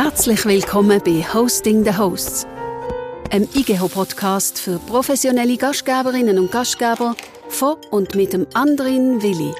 Herzlich willkommen bei Hosting the Hosts, einem IGEHO-Podcast für professionelle Gastgeberinnen und Gastgeber von und mit dem Andrin Willi.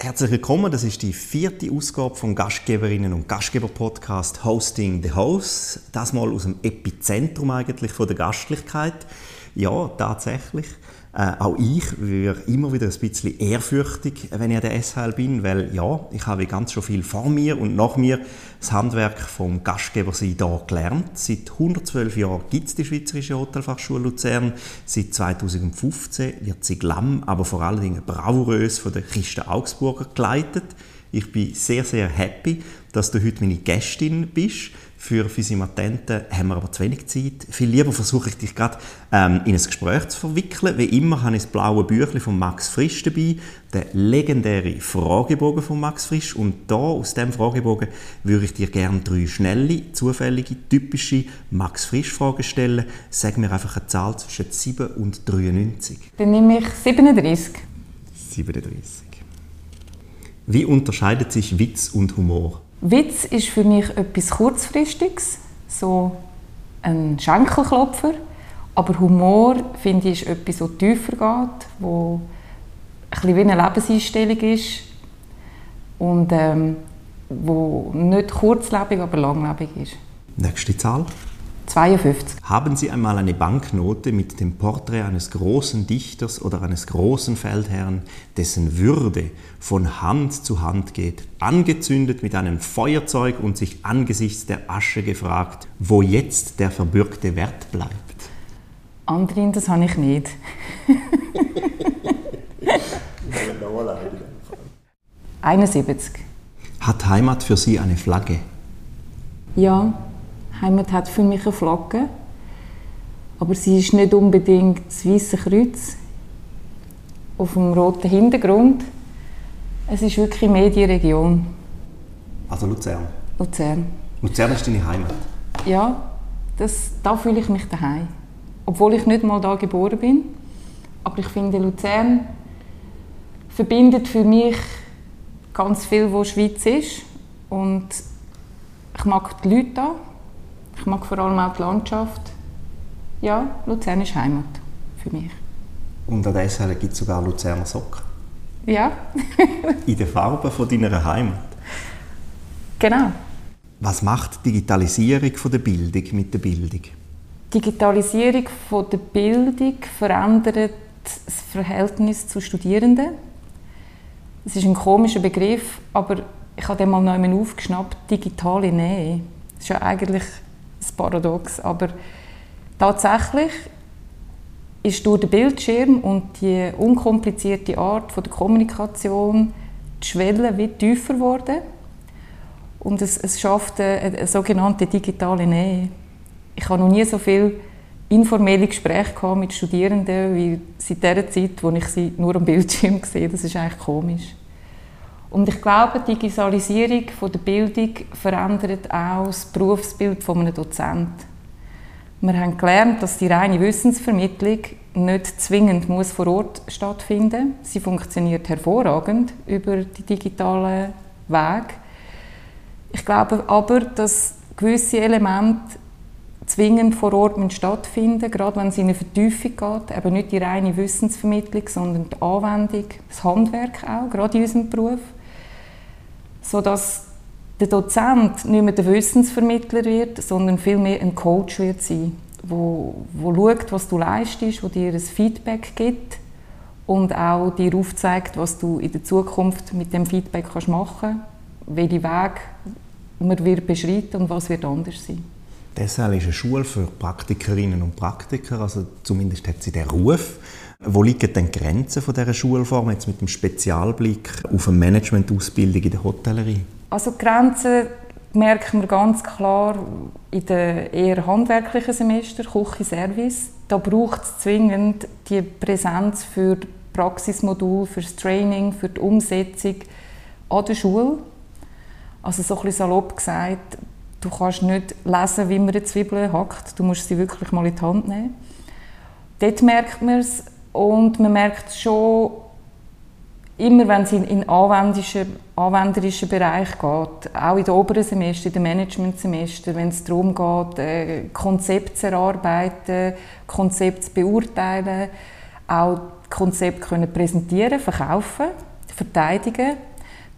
Herzlich willkommen, das ist die vierte Ausgabe vom Gastgeberinnen und Gastgeber Podcast Hosting the Hosts. Das mal aus dem Epizentrum eigentlich von der Gastlichkeit. Ja, tatsächlich. Äh, auch ich wäre immer wieder ein bisschen ehrfürchtig, wenn ich an der SHL bin, weil ja, ich habe ganz schon viel vor mir und nach mir das Handwerk vom Gastgeber sein hier gelernt. Seit 112 Jahren gibt es die Schweizerische Hotelfachschule Luzern. Seit 2015 wird sie Glamm, aber vor allen Dingen bravourös von der Christa Augsburger geleitet. Ich bin sehr, sehr happy, dass du heute meine Gästin bist. Für Physimatenten haben wir aber zu wenig Zeit. Viel lieber versuche ich dich gerade ähm, in ein Gespräch zu verwickeln. Wie immer habe ich das blaue Büchlein von Max Frisch dabei, der legendäre Fragebogen von Max Frisch. Und da aus dem Fragebogen würde ich dir gerne drei schnelle, zufällige, typische Max Frisch Fragen stellen. Sag mir einfach eine Zahl zwischen 7 und 93. Dann nehme ich 37. 37. Wie unterscheidet sich Witz und Humor? Witz ist für mich etwas Kurzfristiges, so ein Schenkelklopfer. Aber Humor, finde ich, ist etwas, das tiefer geht, wo ein bisschen wie eine Lebenseinstellung ist und ähm, wo nicht kurzlebig, aber langlebig ist. Nächste Zahl? 52. Haben Sie einmal eine Banknote mit dem Porträt eines großen Dichters oder eines großen Feldherrn, dessen Würde von Hand zu Hand geht, angezündet mit einem Feuerzeug und sich angesichts der Asche gefragt, wo jetzt der verbürgte Wert bleibt? Andrin, das habe ich nicht. 71. Hat Heimat für Sie eine Flagge? Ja, Heimat hat für mich eine Flagge. Aber sie ist nicht unbedingt das Weiße Kreuz auf dem roten Hintergrund. Es ist wirklich mehr die Region. Also Luzern? Luzern. Luzern ist deine Heimat? Ja, das, da fühle ich mich daheim. Obwohl ich nicht mal da geboren bin. Aber ich finde, Luzern verbindet für mich ganz viel, was Schweiz ist. Und ich mag die Leute da. Ich mag vor allem auch die Landschaft. Ja, Luzern ist Heimat für mich. Und an dieser Stelle gibt es sogar Luzerner Socken? Ja. In den Farben von deiner Heimat? Genau. Was macht die Digitalisierung von der Bildung mit der Bildung? Die Digitalisierung von der Bildung verändert das Verhältnis zu Studierenden. Es ist ein komischer Begriff, aber ich habe den mal neu aufgeschnappt. Digitale Nähe. Das ist ja eigentlich ein Paradox, aber tatsächlich ist durch den Bildschirm und die unkomplizierte Art von der Kommunikation die Schwelle wie tiefer geworden und es, es schafft eine, eine, sogenannte digitale Nähe. Ich habe noch nie so viel informelle Gespräche mit Studierenden wie seit der Zeit, wo ich sie nur am Bildschirm sehe. Das ist eigentlich komisch. Und ich glaube, die Digitalisierung der Bildung verändert auch das Berufsbild eines Dozenten. Wir haben gelernt, dass die reine Wissensvermittlung nicht zwingend muss vor Ort stattfinden muss. Sie funktioniert hervorragend über die digitalen Wege. Ich glaube aber, dass gewisse Elemente zwingend vor Ort stattfinden gerade wenn es in eine Vertiefung geht. Eben nicht die reine Wissensvermittlung, sondern die Anwendung, das Handwerk auch, gerade in unserem Beruf sodass der Dozent nicht mehr der Wissensvermittler wird, sondern vielmehr ein Coach wird sein, wo, wo schaut, was du leistest, wo dir ein Feedback gibt und auch dir aufzeigt, was du in der Zukunft mit dem Feedback kannst machen kannst, welchen Weg man wird beschreiten und was wird anders sein. Deshalb ist eine Schule für Praktikerinnen und Praktiker, also zumindest hat sie den Ruf. Wo liegen denn die Grenzen von dieser Schulform jetzt mit dem Spezialblick auf eine Managementausbildung in der Hotellerie? Also die Grenzen merken wir ganz klar in den eher handwerklichen Semester, Küche, Service. Da braucht es zwingend die Präsenz für das Praxismodul, für das Training, für die Umsetzung an der Schule. Also so ein bisschen salopp gesagt, du kannst nicht lesen, wie man eine Zwiebel hackt, du musst sie wirklich mal in die Hand nehmen. Dort merkt man es, und man merkt schon immer wenn es in den anwenderischen, anwenderischen Bereich geht, auch in den oberen Semester, in den Managementsemester, wenn es darum geht, äh, Konzepte zu erarbeiten, Konzepte zu beurteilen, auch Konzepte können präsentieren, verkaufen, verteidigen,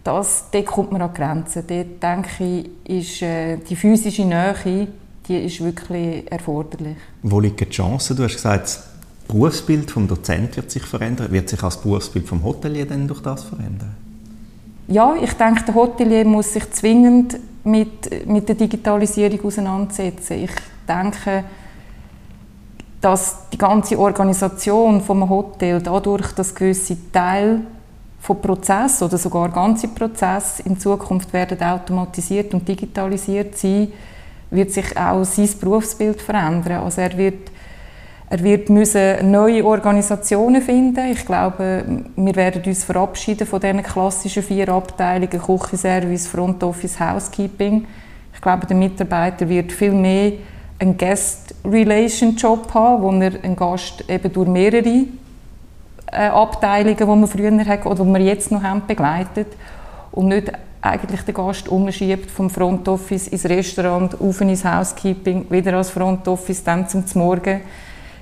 das, dort kommt man an Grenzen. Dort, denke ich, ist äh, die physische Nähe die ist wirklich erforderlich. Wo liegen die Chancen? Du hast gesagt, Berufsbild des Dozenten wird sich verändern. Wird sich auch das Berufsbild des Hotelier dann durch das verändern? Ja, ich denke, der Hotelier muss sich zwingend mit, mit der Digitalisierung auseinandersetzen. Ich denke, dass die ganze Organisation vom Hotel dadurch, dass gewisse Teile von Prozess oder sogar ganze Prozesse in Zukunft werden automatisiert und digitalisiert sein, wird sich auch sein Berufsbild verändern. Also er wird, er wird müssen neue Organisationen finden. Ich glaube, wir werden uns verabschieden von diesen klassischen vier Abteilungen Küche, Service, Front Office, Housekeeping. Ich glaube, der Mitarbeiter wird viel mehr einen Guest Relation Job haben, wo er einen Gast eben durch mehrere äh, Abteilungen, die wir früher hatten oder die wir jetzt noch haben, begleitet und nicht eigentlich den Gast umschiebt vom Front Office ins Restaurant, auf ins Housekeeping, wieder als Front Office, dann zum Morgen.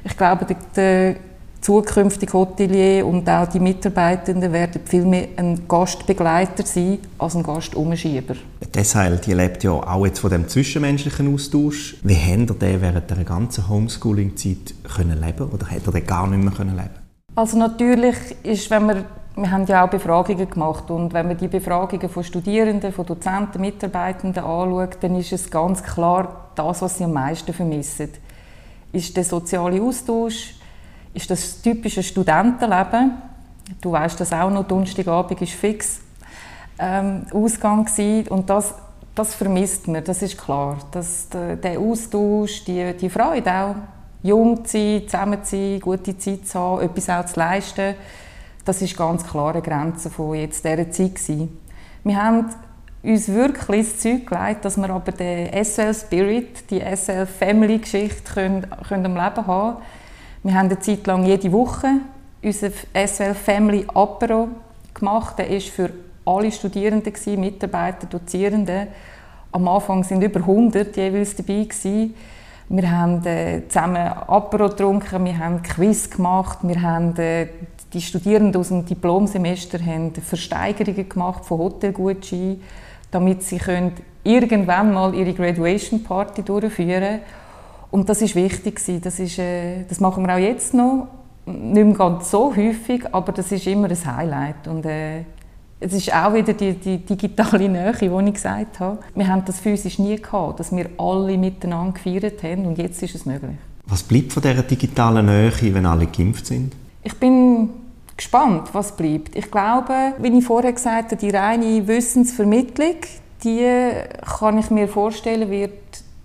Ich glaube, der, der zukünftige Hotelier und auch die Mitarbeitenden werden viel mehr ein Gastbegleiter sein als ein Gastumschieber. Deshalb, die lebt ja auch jetzt von dem zwischenmenschlichen Austausch. Wie haben ihr den während der ganzen Homeschooling-Zeit leben oder hätte er den gar nicht mehr leben Also natürlich ist, wenn man wir haben ja auch Befragungen gemacht und wenn man die Befragungen von Studierenden, von Dozenten, Mitarbeitenden anschaut, dann ist es ganz klar das, was sie am meisten vermissen. Ist der soziale Austausch, ist das typische Studentenleben. Du weißt das auch noch, Donnerstagabend ist fix ähm, Ausgang gewesen. und das, das vermisst man, das ist klar. Das, der Austausch, die, die Freude auch, jung zu sein, zusammen zu sein, gute Zeit zu haben, etwas auch zu leisten das ist ganz klar eine Grenze von jetzt dieser Zeit gewesen. Wir haben uns wirklich das Zeug gelegt, dass wir aber den SL Spirit, die SL Family Geschichte können, können am Leben haben. Wir haben eine Zeit lang jede Woche unser SL Family Apero gemacht. Der ist für alle Studierenden Mitarbeiter, Dozierende. Am Anfang sind über 100 jeweils dabei gewesen. Wir haben äh, zusammen Apero getrunken, wir haben Quiz gemacht, wir haben äh, die Studierenden aus dem Diplomsemester haben Versteigerungen gemacht von Hotelgutscheinen, damit sie können irgendwann mal ihre Graduation Party durchführen können. Und das ist wichtig Das, ist, äh, das machen wir auch jetzt noch. Nicht mehr ganz so häufig, aber das ist immer ein Highlight. Und, äh, es ist auch wieder die, die digitale Nähe, die ich gesagt habe. Wir haben das physisch nie gehabt, dass wir alle miteinander gefeiert haben und jetzt ist es möglich. Was bleibt von dieser digitalen Nähe, wenn alle geimpft sind? Ich bin gespannt, was bleibt. Ich glaube, wie ich vorher gesagt habe, die reine Wissensvermittlung, die kann ich mir vorstellen, wird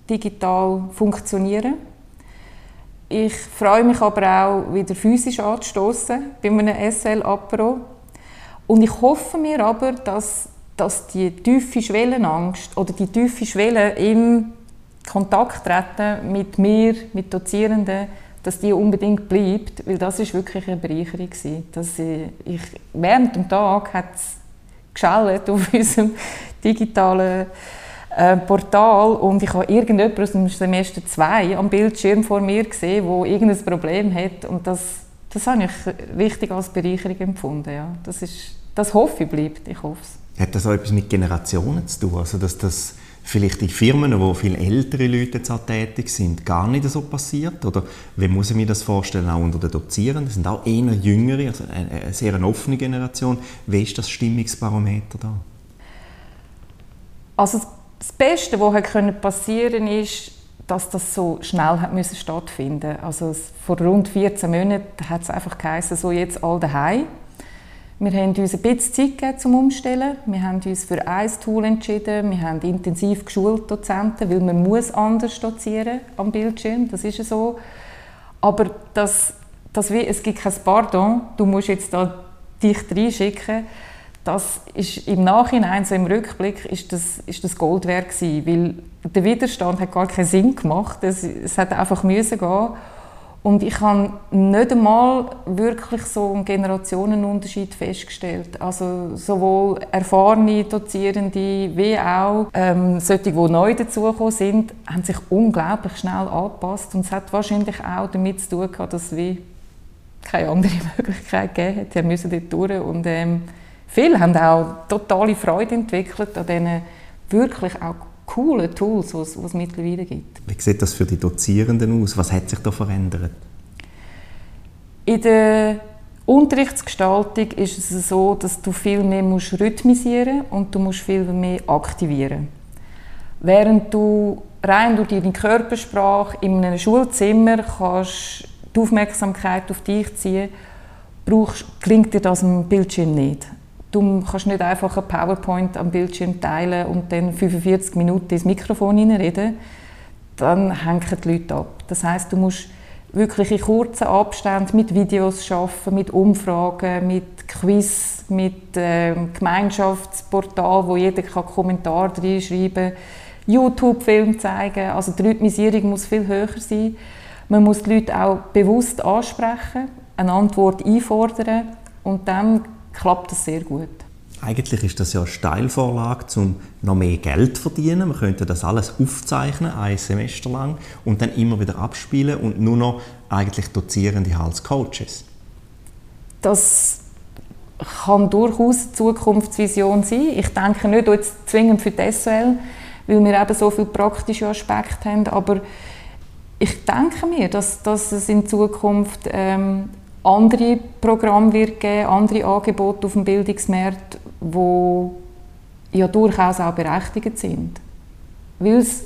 digital funktionieren. Ich freue mich aber auch, wieder physisch anzustoßen bei einem SL-Apero. Und ich hoffe mir aber, dass, dass die tiefe Schwellenangst oder die tiefe Schwelle im Kontakt treten mit mir, mit Dozierenden, dass die unbedingt bleibt, weil das ist wirklich eine Bereicherung gewesen. Dass ich, während dem Tag hat es geschallt auf unserem digitalen äh, Portal und ich habe irgendjemand aus dem Semester 2 am Bildschirm vor mir gesehen, wo irgendein Problem hat und das, das habe ich wichtig als Bereicherung empfunden. Ja. Das, ist, das hoffe ich bleibt, ich hoffe es. Hat das auch etwas mit Generationen zu tun? Also dass das vielleicht in Firmen, wo viel ältere Leute jetzt tätig sind, gar nicht so passiert? Oder wie muss ich mir das vorstellen, auch unter den Dozierenden? Das sind auch eher jüngere, also eine, eine sehr eine offene Generation. Wie ist das Stimmungsbarometer da? Also das Beste, was passieren konnte, ist, dass das so schnell hat müssen stattfinden. Also vor rund 14 Monaten hat es einfach geheißen, so jetzt all daheim. Wir haben uns ein bisschen Zeit gegeben zum Umstellen. Wir haben uns für ein Tool entschieden. Wir haben intensiv geschult Dozenten, weil man muss anders dozieren am Bildschirm. Das ist so. Aber das, das, es gibt kein Pardon. Du musst jetzt da dich reinschicken. Das ist im Nachhinein, so im Rückblick, ist das, ist das Gold wert gewesen, weil der Widerstand hat gar keinen Sinn gemacht. Es, es hat einfach müssen gehen. Und ich habe nicht einmal wirklich so einen Generationenunterschied festgestellt. Also sowohl erfahrene Dozierende wie auch ähm, solche, die neu dazugekommen sind, haben sich unglaublich schnell angepasst. Und es hat wahrscheinlich auch damit zu tun gehabt, dass es keine andere Möglichkeit gegeben hat. Sie müssen dort durch. Und ähm, viele haben auch totale Freude entwickelt an diesen wirklich auch coolen Tools, die es, mittlerweile gibt. Wie sieht das für die Dozierenden aus? Was hat sich da verändert? In der Unterrichtsgestaltung ist es so, dass du viel mehr musst rhythmisieren und du musst viel mehr aktivieren. Während du rein durch deine Körpersprache in einem Schulzimmer kannst die Aufmerksamkeit auf dich ziehen, brauchst, klingt dir das am Bildschirm nicht. Du kannst nicht einfach ein PowerPoint am Bildschirm teilen und dann 45 Minuten ins Mikrofon reden. Dann hängen die Leute ab. Das heißt, du musst wirklich in kurzen Abständen mit Videos arbeiten, mit Umfragen, mit Quiz, mit äh, Gemeinschaftsportal, wo jeder kann Kommentar reinschreiben kann, YouTube-Film zeigen. Also die Rhythmisierung muss viel höher sein. Man muss die Leute auch bewusst ansprechen, eine Antwort einfordern und dann klappt das sehr gut. Eigentlich ist das ja eine Steilvorlage, um noch mehr Geld zu verdienen. Man könnte das alles aufzeichnen, ein Semester lang, und dann immer wieder abspielen und nur noch eigentlich Dozierende als Coaches. Das kann durchaus eine Zukunftsvision sein. Ich denke nicht jetzt zwingend für die SOL, weil wir eben so viele praktische Aspekte haben, aber ich denke mir, dass, dass es in Zukunft ähm, andere Programme wird geben, andere Angebote auf dem Bildungsmarkt, die ja durchaus auch berechtigt sind. Weil es,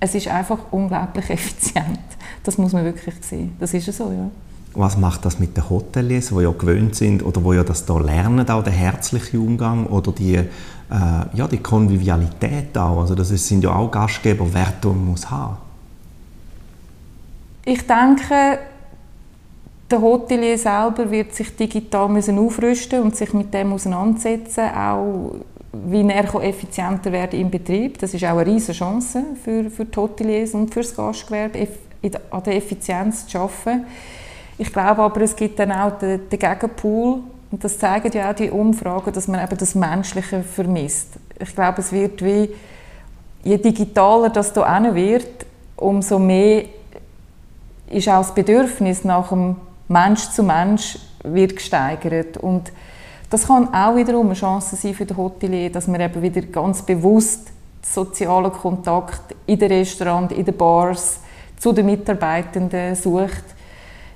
es ist einfach unglaublich effizient. Das muss man wirklich sehen. Das ist so, ja. Was macht das mit den Hoteliers, die ja gewöhnt sind oder wo ja das da lernen, auch der herzliche Umgang oder die, äh, ja, die Konvivialität auch. Also das sind ja auch Gastgeber, Werte, die man muss haben. Ich denke, der Hotelier selber wird sich digital müssen aufrüsten und sich mit dem auseinandersetzen, auch wie er effizienter werden im Betrieb. Das ist auch eine riesige Chance für, für die Hoteliers und für das Gastgewerbe, an der Effizienz zu arbeiten. Ich glaube aber, es gibt dann auch den, den Gegenpool, und das zeigen ja auch die Umfragen, dass man eben das Menschliche vermisst. Ich glaube, es wird wie, je digitaler das hier wird, umso mehr ist auch das Bedürfnis nach dem Mensch zu Mensch wird gesteigert. Und das kann auch wiederum eine Chance sein für den Hotelier, dass man eben wieder ganz bewusst sozialen Kontakt in den Restaurants, in den Bars zu den Mitarbeitenden sucht.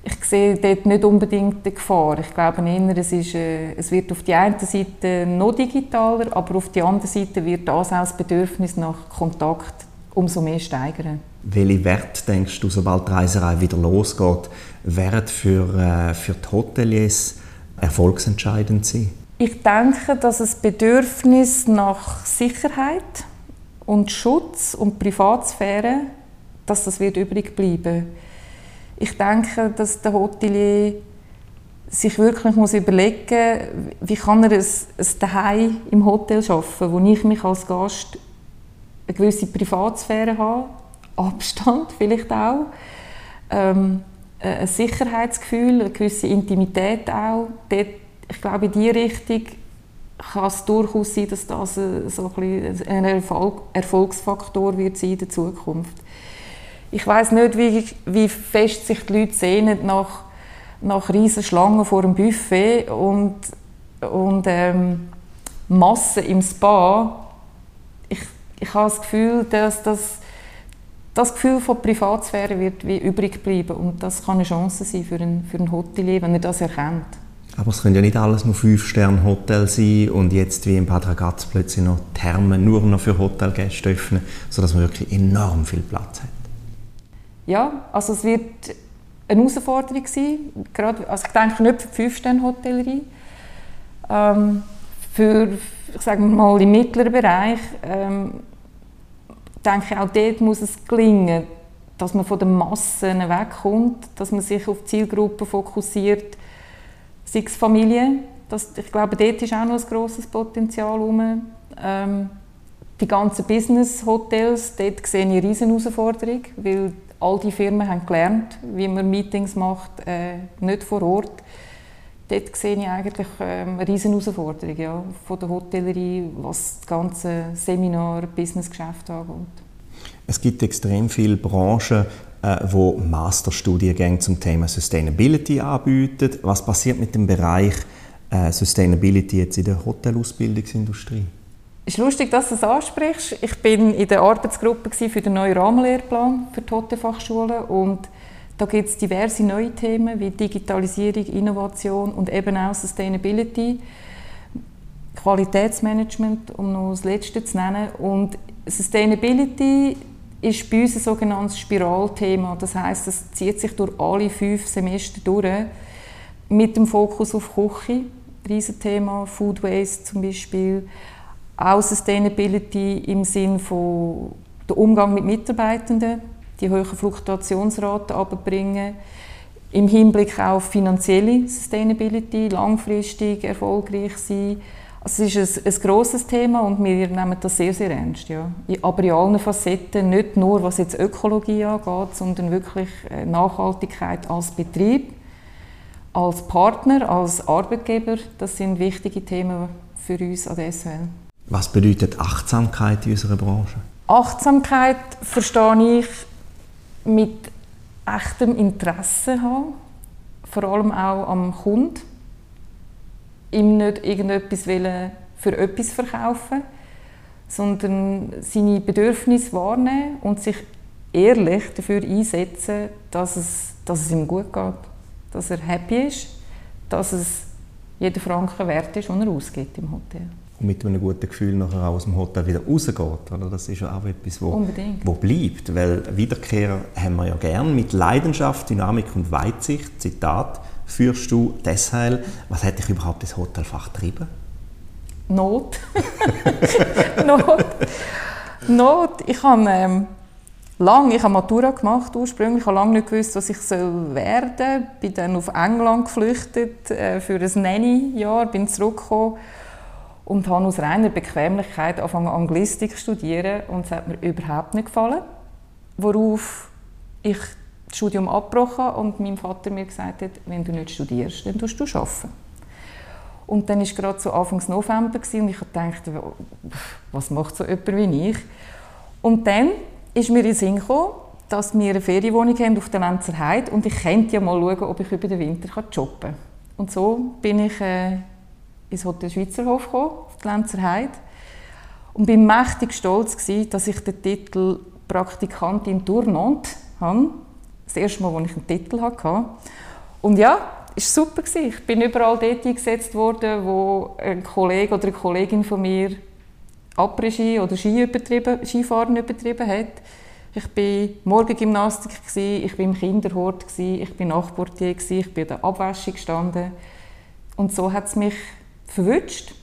Ich sehe dort nicht unbedingt die Gefahr. Ich glaube eher, es, ist, äh, es wird auf die eine Seite noch digitaler, aber auf die andere Seite wird das auch das Bedürfnis nach Kontakt umso mehr steigern. Welche Wert denkst du, sobald die Reiserei wieder losgeht, werden für, äh, für die Hoteliers erfolgsentscheidend sein? Ich denke, dass das Bedürfnis nach Sicherheit und Schutz und Privatsphäre, dass das wird übrig bleiben. Ich denke, dass der Hotelier sich wirklich muss überlegen wie kann er ein, ein Daheim im Hotel schaffen, wo ich mich als Gast eine gewisse Privatsphäre habe, Abstand vielleicht auch, ähm, ein Sicherheitsgefühl, eine gewisse Intimität auch. Dort, ich glaube, in diese Richtung kann es durchaus sein, dass das so ein, ein Erfolg, Erfolgsfaktor wird sein in der Zukunft. Ich weiß nicht, wie, wie fest sich die Leute sehnen nach, nach riesen Schlangen vor dem Buffet und, und ähm, Massen im Spa. Ich, ich habe das Gefühl, dass das das Gefühl von Privatsphäre wird wie übrig bleiben und das kann eine Chance sein für ein, für ein Hotelier, wenn er das erkennt. Aber es können ja nicht alles nur Fünf-Sterne-Hotel sein und jetzt wie in Bad Ragaz plötzlich noch Thermen nur noch für Hotelgäste öffnen, sodass man wirklich enorm viel Platz hat. Ja, also es wird eine Herausforderung sein, gerade, also ich denke nicht für die Fünf-Sterne-Hotellerie, ähm, für, ich sage mal, im mittleren Bereich ähm, denke, auch dort muss es gelingen, dass man von den Massen wegkommt, dass man sich auf Zielgruppen fokussiert, sei es Familie. Das, ich glaube, dort ist auch noch ein grosses Potenzial rum. Ähm, die ganzen Business-Hotels, dort sehe ich eine riesen Herausforderung, weil all die Firmen haben gelernt, wie man Meetings macht, äh, nicht vor Ort. Dort sehe ich eigentlich ähm, eine riesen Herausforderung ja, von der Hotellerie, was das ganze Seminar, Businessgeschäft angeht. Es gibt extrem viele Branchen, äh, wo Masterstudiengänge zum Thema Sustainability anbieten. Was passiert mit dem Bereich äh, Sustainability jetzt in der Hotelausbildungsindustrie? Es ist lustig, dass du das ansprichst. Ich bin in der Arbeitsgruppe für den neuen Rahmenlehrplan für die Hotelfachschulen und da gibt es diverse neue Themen wie Digitalisierung, Innovation und eben auch Sustainability, Qualitätsmanagement, um noch das Letzte zu nennen. Und Sustainability ist bei uns ein sogenanntes Spiralthema. Das heißt, es zieht sich durch alle fünf Semester durch mit dem Fokus auf Küche, Riesenthema, Food Waste zum Beispiel, auch Sustainability im Sinn von der Umgang mit Mitarbeitenden, die hohen Fluktuationsraten abbringen, im Hinblick auf finanzielle Sustainability, langfristig erfolgreich sein. Also es ist ein, ein grosses Thema und wir nehmen das sehr, sehr ernst. Ja. Aber in allen Facetten, nicht nur was jetzt Ökologie angeht, sondern wirklich äh, Nachhaltigkeit als Betrieb, als Partner, als Arbeitgeber, das sind wichtige Themen für uns an der SWL. Was bedeutet Achtsamkeit in unserer Branche? Achtsamkeit verstehe ich mit echtem Interesse haben, vor allem auch am Kunden. Ihm nicht irgendetwas für etwas verkaufen, sondern seine Bedürfnisse wahrnehmen und sich ehrlich dafür einsetzen, dass es, dass es ihm gut geht dass er happy ist, dass es jeder Franken wert ist, den er ausgibt im Hotel. Und mit einem guten Gefühl nachher aus dem Hotel wieder rausgeht. Oder? Das ist ja auch etwas, wo, wo bleibt. Weil Wiederkehrer haben wir ja gern mit Leidenschaft, Dynamik und Weitsicht. Zitat, führst du deshalb, was hat dich überhaupt das Hotelfach getrieben? Not. Not. Not. Ich habe ähm, lang, ich habe Matura gemacht ursprünglich, ich habe lange nicht gewusst, was ich soll werden. Bin dann auf England geflüchtet äh, für ein Nanny-Jahr, bin zurückgekommen und habe aus reiner Bequemlichkeit angefangen Anglistik zu studieren und es hat mir überhaupt nicht gefallen. Worauf ich das Studium abgebrochen und mein Vater mir gesagt hat, wenn du nicht studierst, dann tust du arbeiten. Und dann war gerade so Anfang November und ich dachte, was macht so jemand wie ich? Und dann ist mir in den Sinn gekommen, dass wir eine Ferienwohnung haben auf der Lenzer Heide und ich könnte ja mal schauen, ob ich über den Winter jobben kann. Und so bin ich äh, ins Hotel Schweizerhof gekommen, auf die Lenzer Heide und bin mächtig stolz gewesen, dass ich den Titel Praktikantin Tournante habe. Das erste Mal, als ich einen Titel hatte. Und ja, es war super. Ich bin überall dort eingesetzt worden, wo ein Kollege oder eine Kollegin von mir Après-Ski oder Ski übertrieben, Skifahren übertrieben hat. Ich war Morgengymnastik, ich war im Kinderhort, ich war Nachtportier, ich bin in der Abwäschung gestanden. Und so hat es mich verwünscht.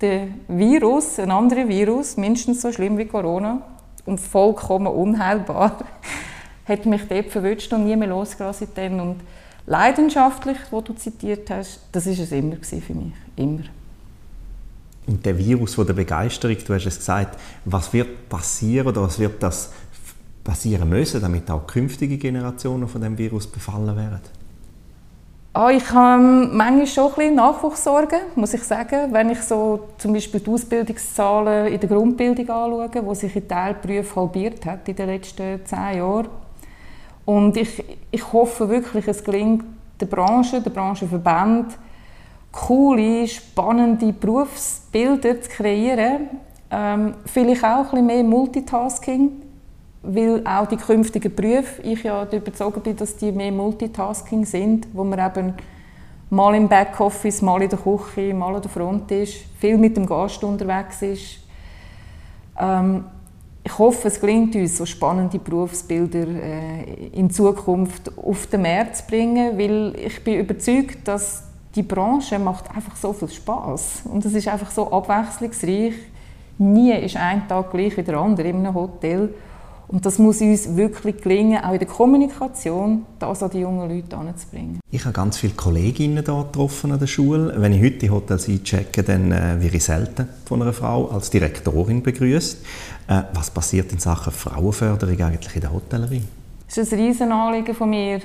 Der Virus, ein anderer Virus, mindestens so schlimm wie Corona und vollkommen unheilbar, hat mich dort verwünscht und nie mehr losgelassen. Und leidenschaftlich, wo du zitiert hast, das war es immer für mich. Immer. Und der Virus von der Begeisterung, du hast es gesagt, was wird passieren oder was wird das passieren müssen, damit auch künftige Generationen von dem Virus befallen werden? Oh, ich habe manchmal schon ein bisschen Nachwuchssorgen, muss ich sagen. Wenn ich so zum Beispiel die Ausbildungszahlen in der Grundbildung anschaue, wo sich in Teilberufen halbiert hat in den letzten zehn Jahren. Und ich, ich hoffe wirklich, es gelingt der Branche, der Branchenverband, coole, spannende Berufsbilder zu kreieren. Ähm, vielleicht auch ein bisschen mehr Multitasking, weil auch die künftigen Berufe, ich ja überzeugt bin, dass die mehr Multitasking sind, wo man eben mal im Backoffice, mal in der Küche, mal an der Front ist, viel mit dem Gast unterwegs ist. Ähm, ich hoffe, es gelingt uns, so spannende Berufsbilder äh, in Zukunft auf den Markt zu bringen, weil ich bin überzeugt, dass die Branche macht einfach so viel Spaß und es ist einfach so abwechslungsreich. Nie ist ein Tag gleich wie der andere in einem Hotel. Und das muss uns wirklich gelingen, auch in der Kommunikation, das an die jungen Leute anzubringen. Ich habe ganz viele Kolleginnen hier getroffen an der Schule. Wenn ich heute die Hotels einchecke, dann äh, werde ich selten von einer Frau als Direktorin begrüßt. Äh, was passiert in Sachen Frauenförderung eigentlich in der Hotellerie? Das ist ein Riesenanliegen von mir.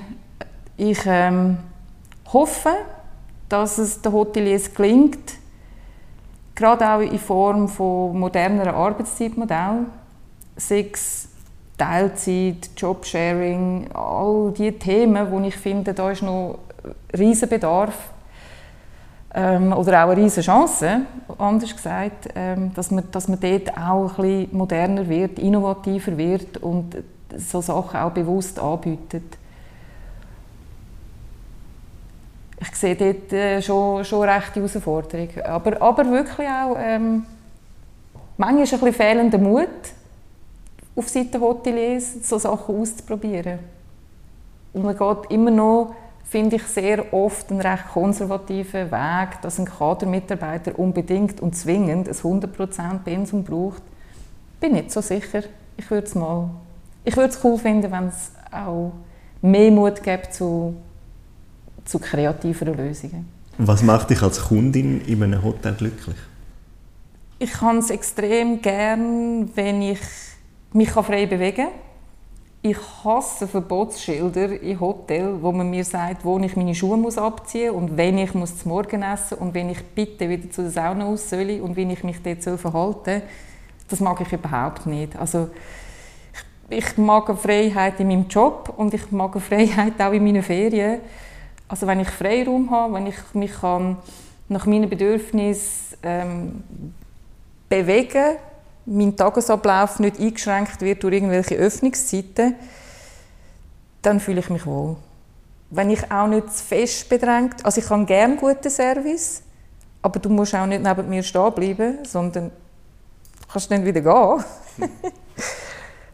Ich ähm, hoffe, dass es den Hoteliers gelingt, gerade auch in Form von moderneren Arbeitszeitmodellen, sei es Teilzeit, Jobsharing, all diese Themen, wo ich finde, da ist noch riesen Bedarf ähm, oder auch eine riesige Chance, anders gesagt, ähm, dass, man, dass man dort auch ein bisschen moderner wird, innovativer wird und so Sachen auch bewusst anbietet. Ich sehe dort äh, schon, schon rechte Herausforderungen. Aber, aber wirklich auch ähm, manchmal ein bisschen fehlender Mut auf Seiten Hoteliers, so Sachen auszuprobieren. Und man geht immer noch, finde ich, sehr oft einen recht konservativen Weg, dass ein Kadermitarbeiter unbedingt und zwingend ein 100% Pensum braucht. Bin nicht so sicher. Ich würde es mal, ich würde es cool finden, wenn es auch mehr Mut gibt zu, zu kreativeren Lösungen. Was macht dich als Kundin in einem Hotel glücklich? Ich kann es extrem gern, wenn ich mich frei bewegen kann. Ich hasse Verbotsschilder in Hotels, wo man mir sagt, wo ich meine Schuhe muss abziehen und wenn ich muss zum Morgen essen und wenn ich bitte wieder zu der Sauna aus soll und wie ich mich dort soll verhalten Das mag ich überhaupt nicht. Also, ich, ich mag eine Freiheit in meinem Job und ich mag eine Freiheit auch in meinen Ferien. Also wenn ich Freiraum habe, wenn ich mich kann nach meinen Bedürfnissen ähm, bewegen kann, mein Tagesablauf nicht eingeschränkt wird durch irgendwelche Öffnungszeiten, dann fühle ich mich wohl. Wenn ich auch nicht zu fest bedrängt, also ich habe gerne guten Service, aber du musst auch nicht neben mir stehen bleiben, sondern kannst dann wieder gehen.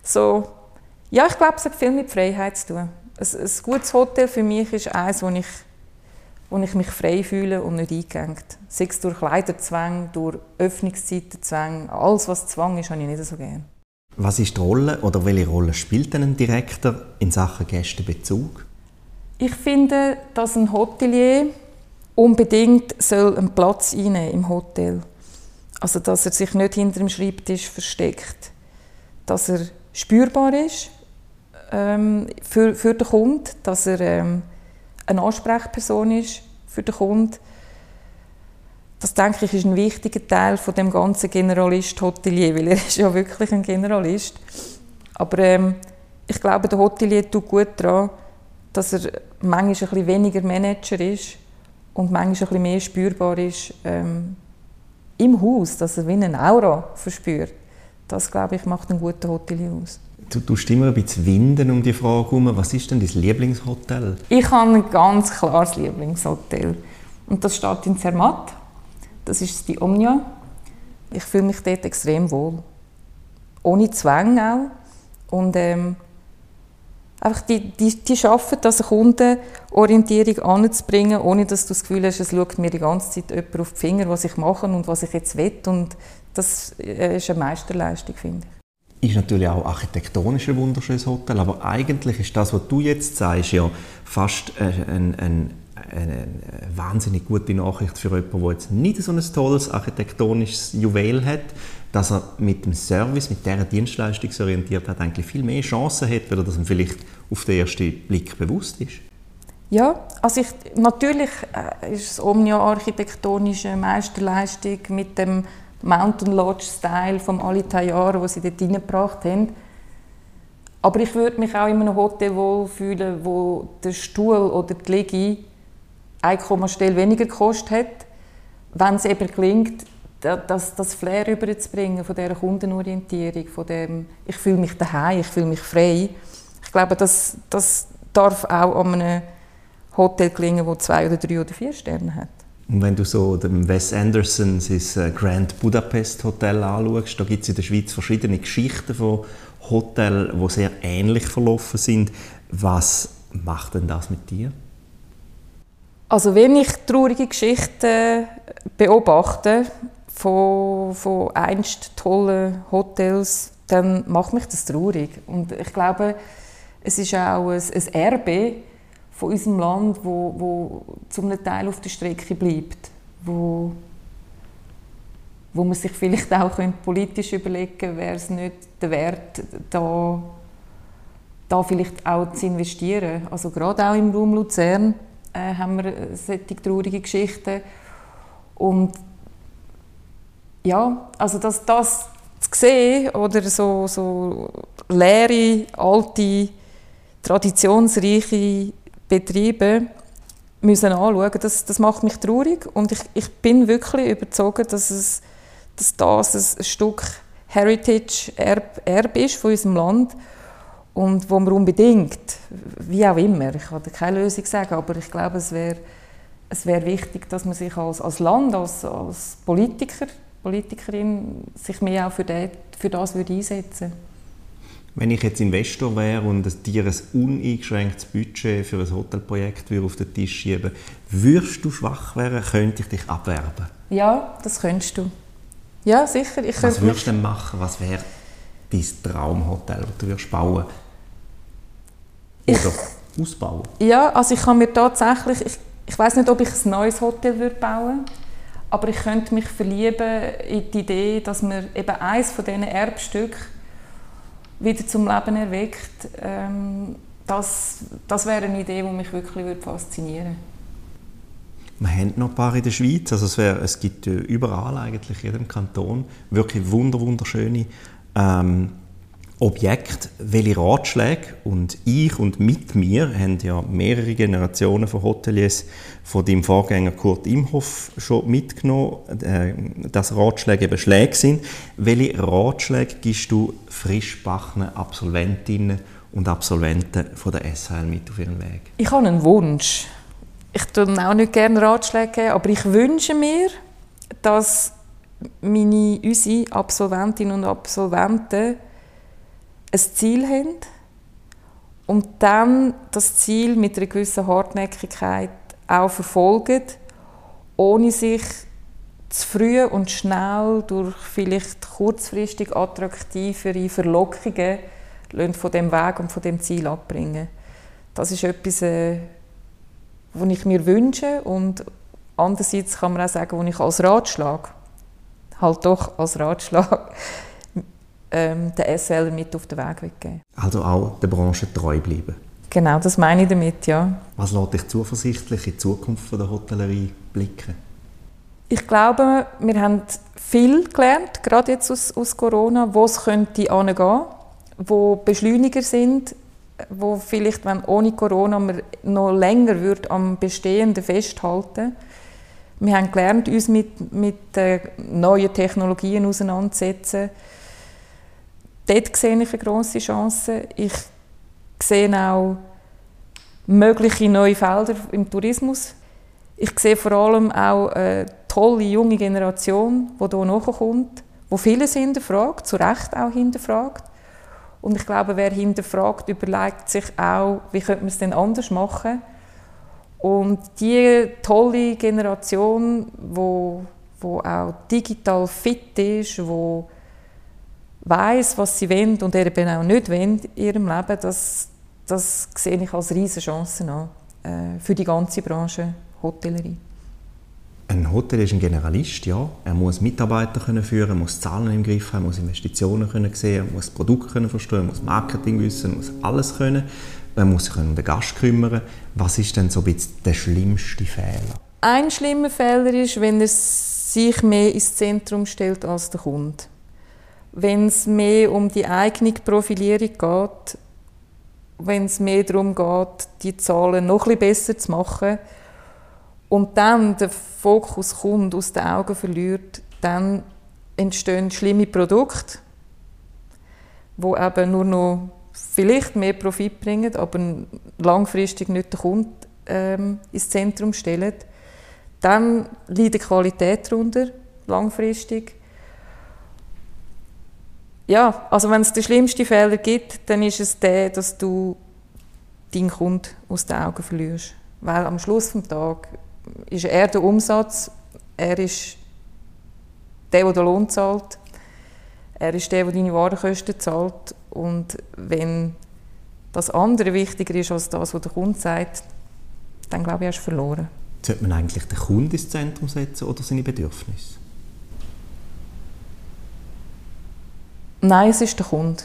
so, ja, ich glaube, es hat viel mit Freiheit zu tun. Ein, ein gutes Hotel für mich ist eines, wo ich wo ich mich frei fühle und nicht eingeengt. Sei es durch Kleiderzwang, durch Öffnungszeitenzwang, alles was Zwang ist, habe ich nicht so gerne. Was ist die Rolle oder welche Rolle spielt denn ein Direktor in Sachen Gästebezug? Ich finde, dass ein Hotelier unbedingt soll einen Platz einnehmen im Hotel. Also, dass er sich nicht hinter dem Schreibtisch versteckt. Dass er spürbar ist ähm, für, für den Kunden, dass er ähm, eine Ansprechperson ist für den Kunden. Das denke ich ist ein wichtiger Teil von dem ganzen Generalist Hotelier, weil er ist ja wirklich ein Generalist. Aber ähm, ich glaube, der Hotelier tut gut daran, dass er manchmal ein bisschen weniger Manager ist und manchmal ein bisschen mehr spürbar ist ähm, im Haus, dass er wie eine Aura verspürt. Das, glaube ich, macht einen guten Hotelier aus. Du tust immer ein bisschen winden um die Frage herum. Was ist denn dein Lieblingshotel? Ich habe ein ganz klares Lieblingshotel. Und das steht in Zermatt. Das ist die Omnia. Ich fühle mich dort extrem wohl. Ohne Zwang auch. Und ähm, einfach die, die, die schaffen das, Kundenorientierung anzubringen, ohne dass du das Gefühl hast, es schaut mir die ganze Zeit jemand auf die Finger, was ich mache und was ich jetzt will. Und das äh, ist eine Meisterleistung, finde ich ist natürlich auch architektonisch ein wunderschönes Hotel, aber eigentlich ist das, was du jetzt sagst, ja fast ein, ein, eine wahnsinnig gute Nachricht für jemanden, der jetzt nicht so ein tolles architektonisches Juwel hat, dass er mit dem Service, mit dieser Dienstleistungsorientiertheit eigentlich viel mehr Chancen hat, oder dass ihm vielleicht auf den ersten Blick bewusst ist. Ja, also ich, natürlich äh, ist es Omnia architektonische Meisterleistung mit dem Mountain Lodge-Style vom Alitajar, wo sie dort reingebracht haben. Aber ich würde mich auch in einem Hotel wohlfühlen, wo der Stuhl oder die Liege eine Kommastelle weniger gekostet hat, wenn es eben gelingt, das, das Flair überzubringen von dieser Kundenorientierung, von dem ich fühle mich daheim, ich fühle mich frei. Ich glaube, das, das darf auch an einem Hotel gelingen, das zwei oder drei oder vier Sterne hat. Und wenn du so dem Wes Anderson sein äh, Grand Budapest Hotel anschaust, da gibt es in der Schweiz verschiedene Geschichten von Hotels, die sehr ähnlich verlaufen sind. Was macht denn das mit dir? Also wenn ich traurige Geschichten beobachte von, von einst tollen Hotels, dann macht mich das traurig. Und ich glaube, es ist auch ein, ein Erbe, von unserem Land, wo, wo zum Teil auf der Strecke bleibt, wo, wo man sich vielleicht auch politisch überlegen wäre es nicht der Wert, da da vielleicht auch zu investieren. Also gerade auch im Raum Luzern äh, haben wir solche traurige Geschichten. Und ja, also dass das zu sehen oder so, so leere, alte, traditionsreiche Betriebe müssen anschauen, das, das macht mich traurig und ich, ich bin wirklich überzeugt, dass, es, dass das ein Stück Heritage-Erbe Erb ist von unserem Land und wo man unbedingt, wie auch immer, ich kann keine Lösung sagen, aber ich glaube, es wäre es wär wichtig, dass man sich als, als Land, als, als Politiker, Politikerin sich mehr auch für, den, für das würde einsetzen Wenn ich jetzt Investor wäre und dir ein uneingeschränktes Budget für ein Hotelprojekt auf den Tisch schieben würdest du schwach werden, könnte ich dich abwerben? Ja, das könntest du. Ja, sicher. Ich Was würdest du denn machen? Was wäre dein Traumhotel, das du würdest bauen? Oder ich, ausbauen? Ja, also ich kann mir tatsächlich, ich, ich weiß nicht, ob ich ein neues Hotel würde bauen aber ich könnte mich verlieben in die Idee, dass man eben eines von diesen Erbstücken wieder zum Leben erweckt. Ähm, das, das wäre eine Idee, die mich wirklich würde faszinieren würde. Wir haben noch ein paar in der Schweiz. Also es, wär, es gibt überall eigentlich, in jedem Kanton, wirklich wunderschöne ähm, Objekt, welche Ratschläge und ich und mit mir haben ja mehrere Generationen von Hoteliers von deinem Vorgänger Kurt Imhoff schon mitgenommen, äh, dass Ratschläge eben Schläge sind. Welche Ratschläge gibst du frischbackenen Absolventinnen und Absolventen von der SHL mit auf ihren Weg? Ich habe einen Wunsch. Ich tue auch nicht gerne Ratschläge aber ich wünsche mir, dass meine, unsere Absolventinnen und Absolventen ein Ziel haben und dann das Ziel mit einer gewissen Hartnäckigkeit auch verfolgen, ohne sich zu früh und schnell durch vielleicht kurzfristig attraktivere Verlockungen von dem Weg und von dem Ziel abbringen. Das ist etwas, äh, was ich mir wünsche und andererseits kann man auch sagen, was ich als Ratschlag, halt doch als Ratschlag ähm, den SL mit auf den Weg geben Also auch der Branche treu bleiben? Genau, das meine ich damit, ja. Was lässt dich zuversichtlich in die Zukunft der Hotellerie blicken? Ich glaube, wir haben viel gelernt, gerade jetzt aus, aus Corona, wo es könnte angehen, wo Beschleuniger sind, wo vielleicht, wenn ohne Corona man noch länger würde am Bestehenden festhalten Wir haben gelernt, uns mit, mit äh, neuen Technologien auseinanderzusetzen dort sehe ich eine grosse Chance. Ich sehe auch mögliche neue Felder im Tourismus. Ich sehe vor allem auch eine tolle junge Generation, die hier nachkommt, die vieles hinterfragt, zu Recht auch hinterfragt. Und ich glaube, wer hinterfragt, überlegt sich auch, wie könnte man es denn anders machen. Und diese tolle Generation, die wo, wo auch digital fit ist, die weiß, was sie wollen und eben auch nicht wollen in ihrem Leben, das, das sehe ich als riesige Chance an äh, für die ganze Branche Hotellerie. Ein Hotel ist ein Generalist, ja. Er muss Mitarbeiter können führen, muss Zahlen im Griff haben, muss Investitionen können sehen, muss Produkte können verstehen, muss Marketing wissen, muss alles können. Er muss sich um den Gast kümmern. Was ist denn so ein bisschen der schlimmste Fehler? Ein schlimmer Fehler ist, wenn er sich mehr ins Zentrum stellt als der Kunde wenn es mehr um die eigene Profilierung geht, wenn es mehr darum geht, die Zahlen noch ein besser zu machen und dann der Fokus kommt, aus den Augen verliert, dann entstehen schlimme Produkte, wo eben nur noch vielleicht mehr Profit bringen, aber langfristig nicht den Kunden ähm, ins Zentrum stellen. Dann leidet die Qualität darunter, langfristig ja, also wenn es den schlimmsten Fehler gibt, dann ist es der, dass du deinen Kunden aus den Augen verlierst. Weil am Schluss des Tages ist er der Umsatz, er ist der, der den Lohn zahlt, er ist der, der deine Warenkosten zahlt und wenn das andere wichtiger ist als das, was der Kunde sagt, dann glaube ich, hast du verloren. Sollte man eigentlich den Kunden ins Zentrum setzen oder seine Bedürfnisse? Nein, es ist der Kunde.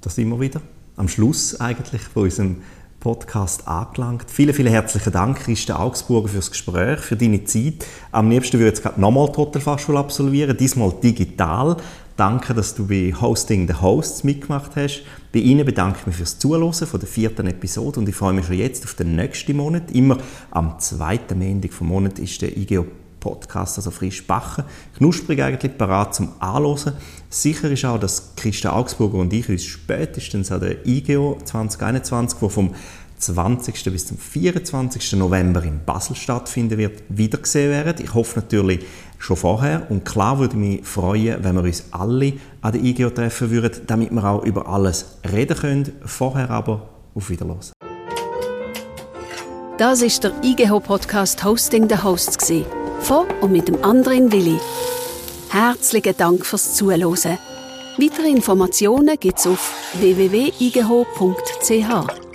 Das immer wieder? am Schluss eigentlich von unserem Podcast angelangt. Vielen, vielen herzlichen Dank, Christa Augsburger, für das Gespräch, für deine Zeit. Am liebsten würde ich jetzt nochmal die Hotelfachschule absolvieren, diesmal digital. Danke, dass du bei Hosting the Hosts mitgemacht hast. Bei Ihnen bedanke ich mich fürs Zuhören von der vierten Episode und ich freue mich schon jetzt auf den nächsten Monat. Immer am zweiten Montag vom Monat ist der IGO Podcast, also frisch backen, knusprig eigentlich, parat zum Anhören. Sicher ist auch, dass Christa Augsburger und ich uns spätestens an der IGO 2021, wo vom 20. bis zum 24. November in Basel stattfinden wird, wiedergesehen werden. Ich hoffe natürlich schon vorher und klar würde ich mich freuen, wenn wir uns alle an der IGO treffen würden, damit wir auch über alles reden können. Vorher aber auf Wiedersehen. Das ist der IGH Podcast Hosting the Hosts von und mit dem anderen Willi. Herzlichen Dank fürs Zuhören. Weitere Informationen gibt es auf www.igh.ch.